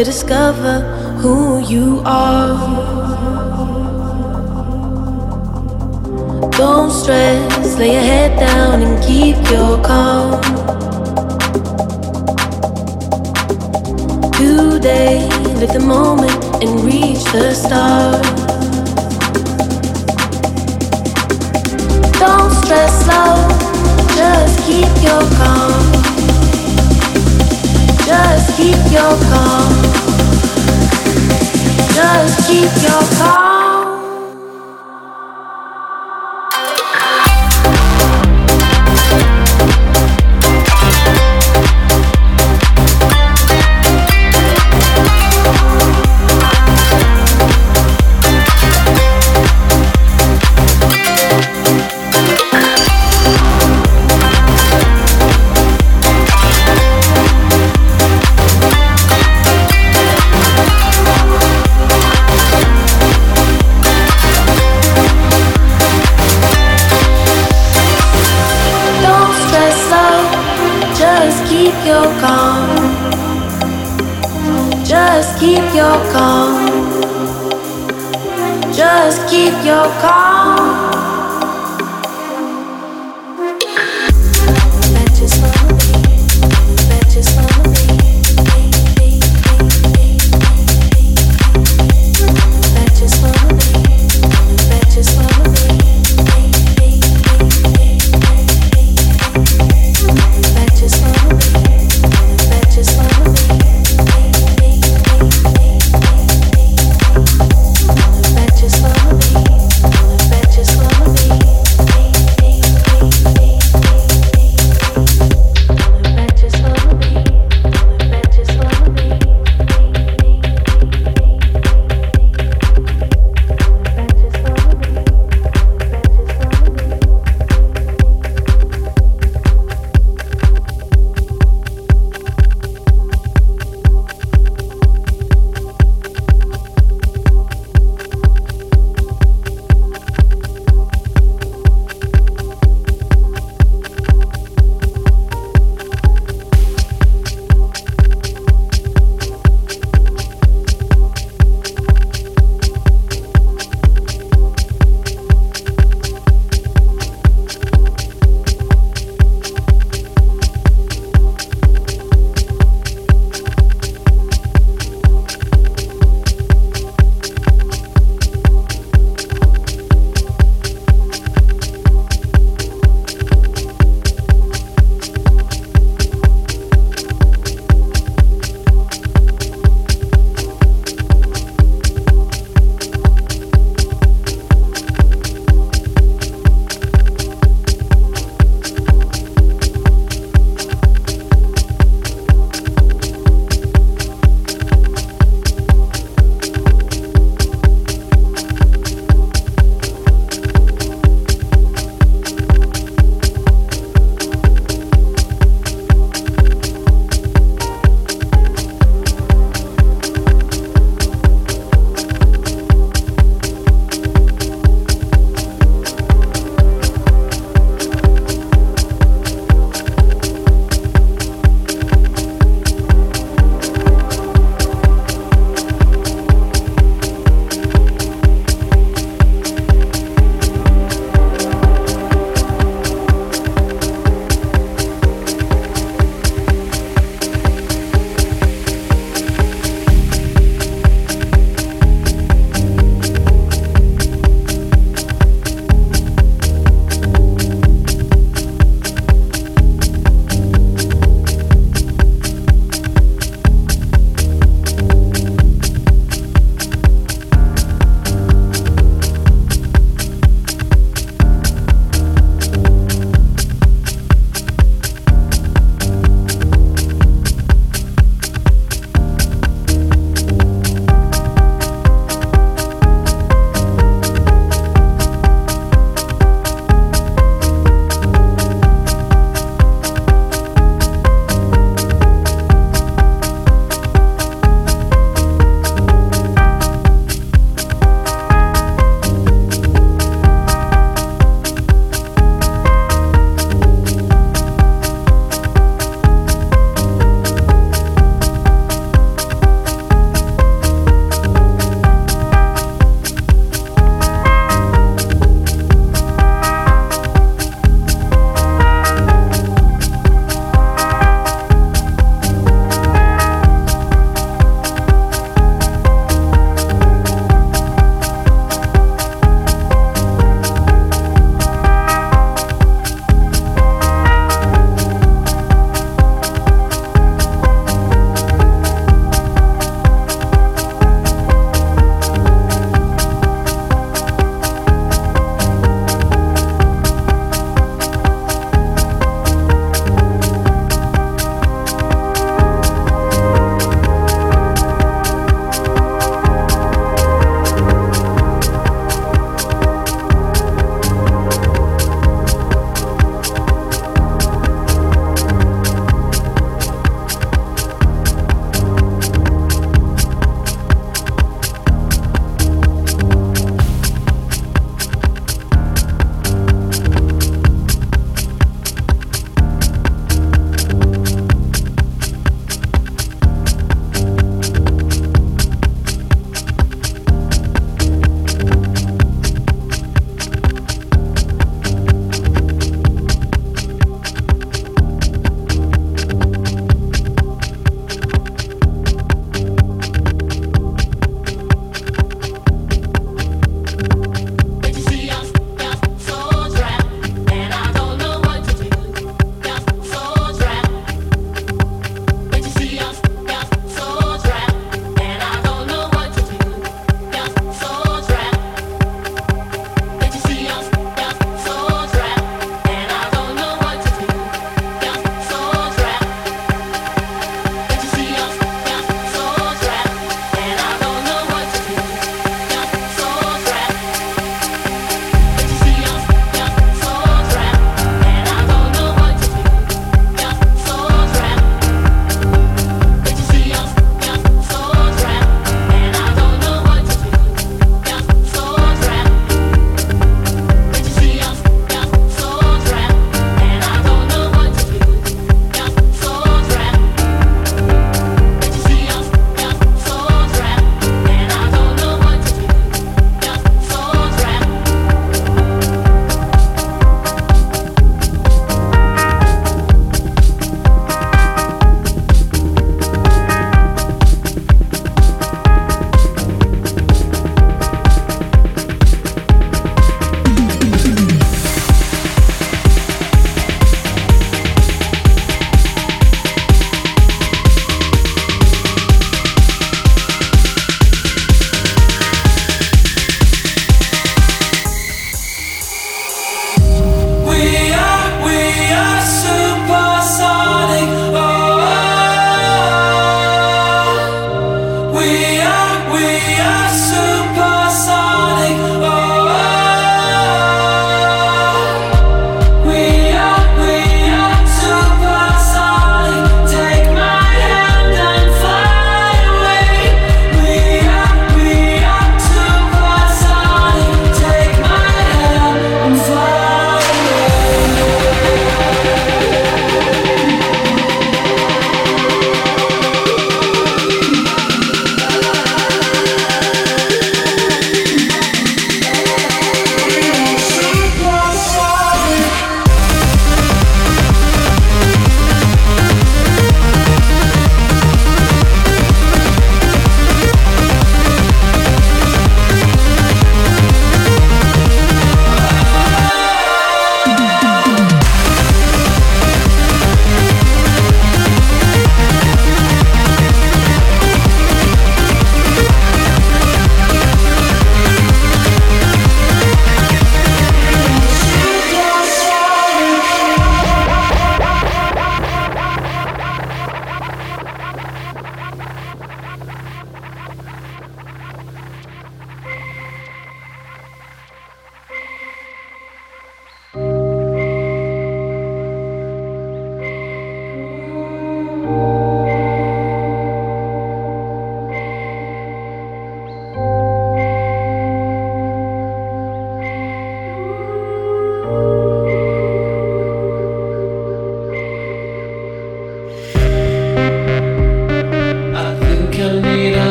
to discover who you are. Don't stress, lay your head down and keep your calm.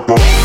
Bye.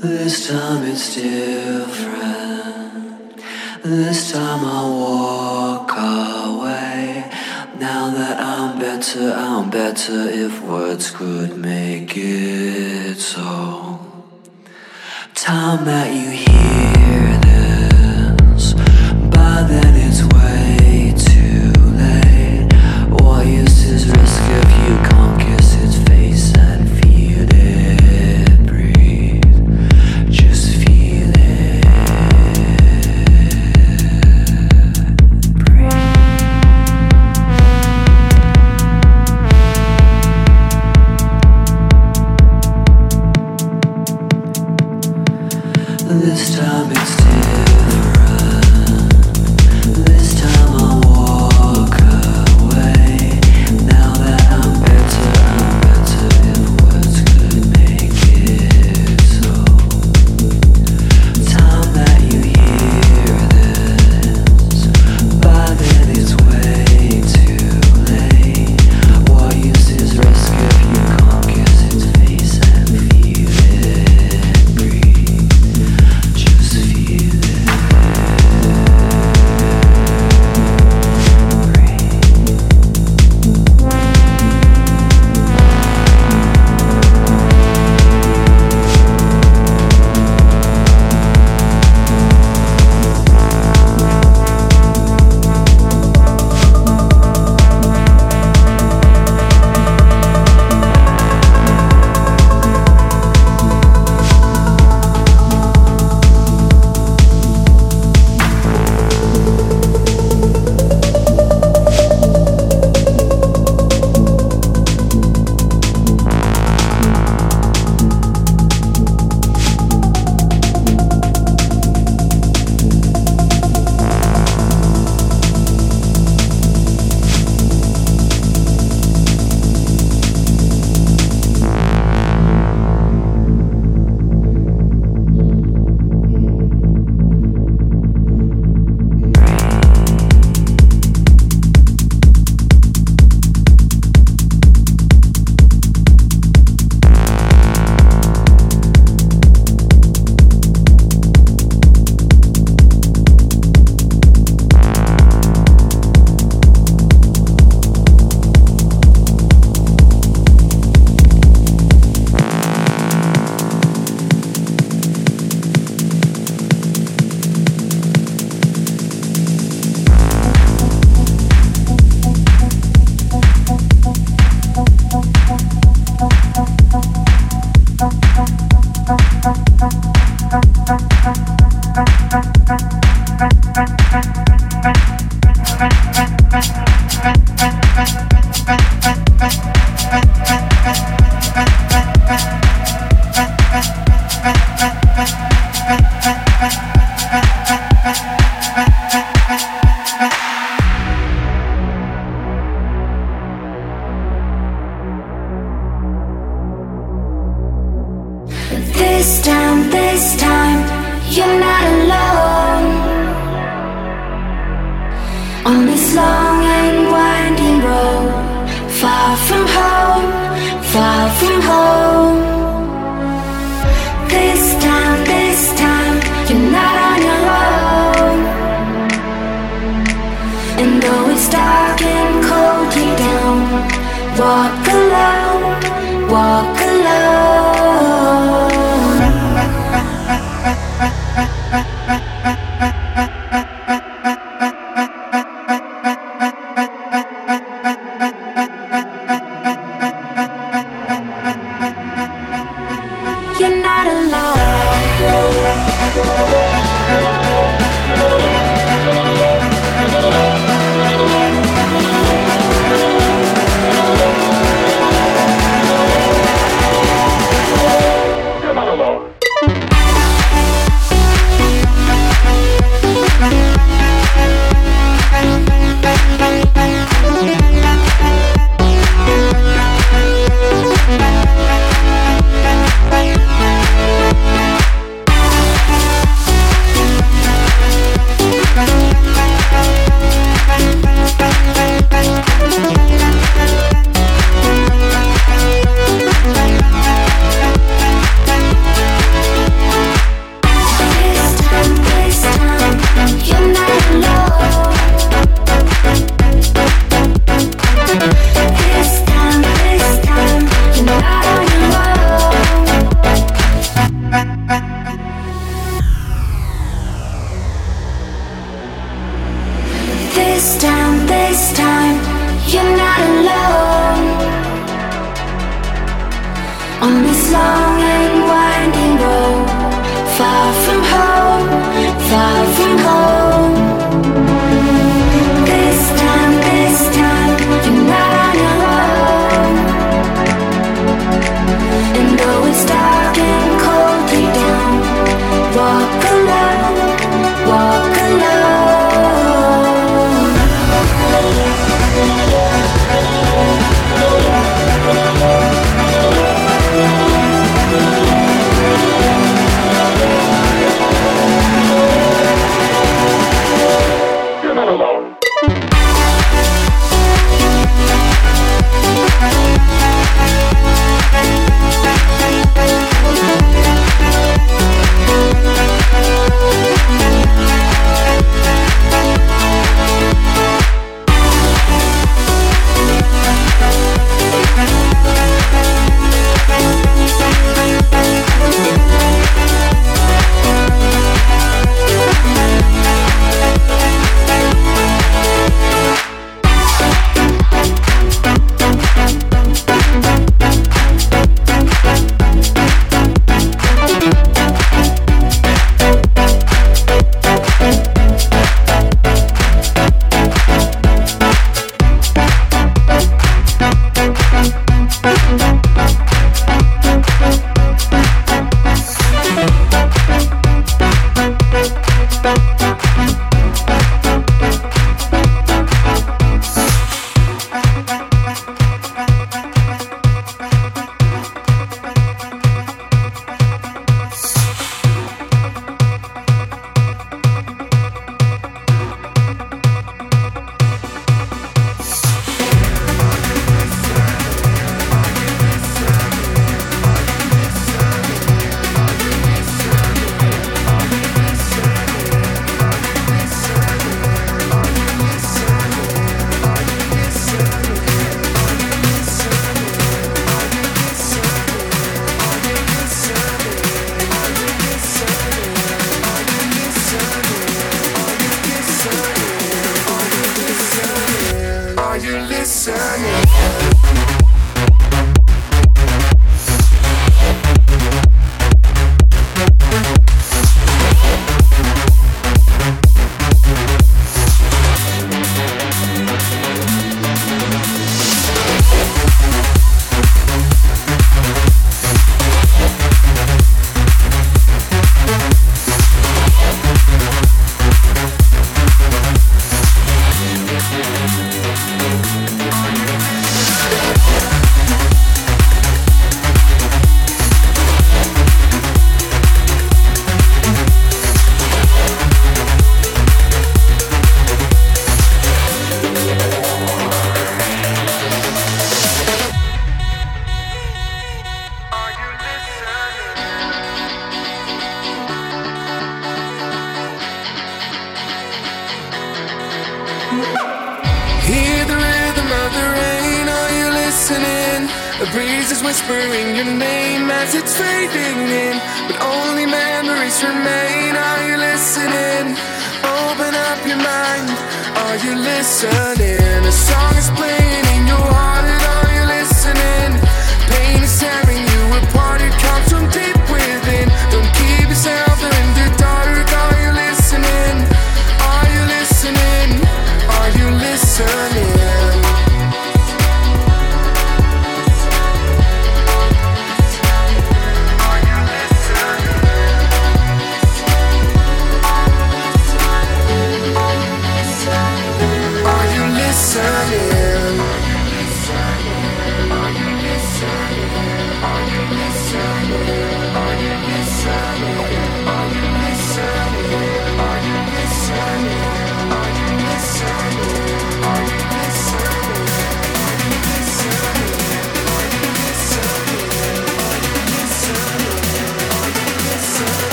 This time it's different. This time I walk away. Now that I'm better, I'm better if words could make it so. Time that you hear this, by then it's way too late. What use is risk if you come?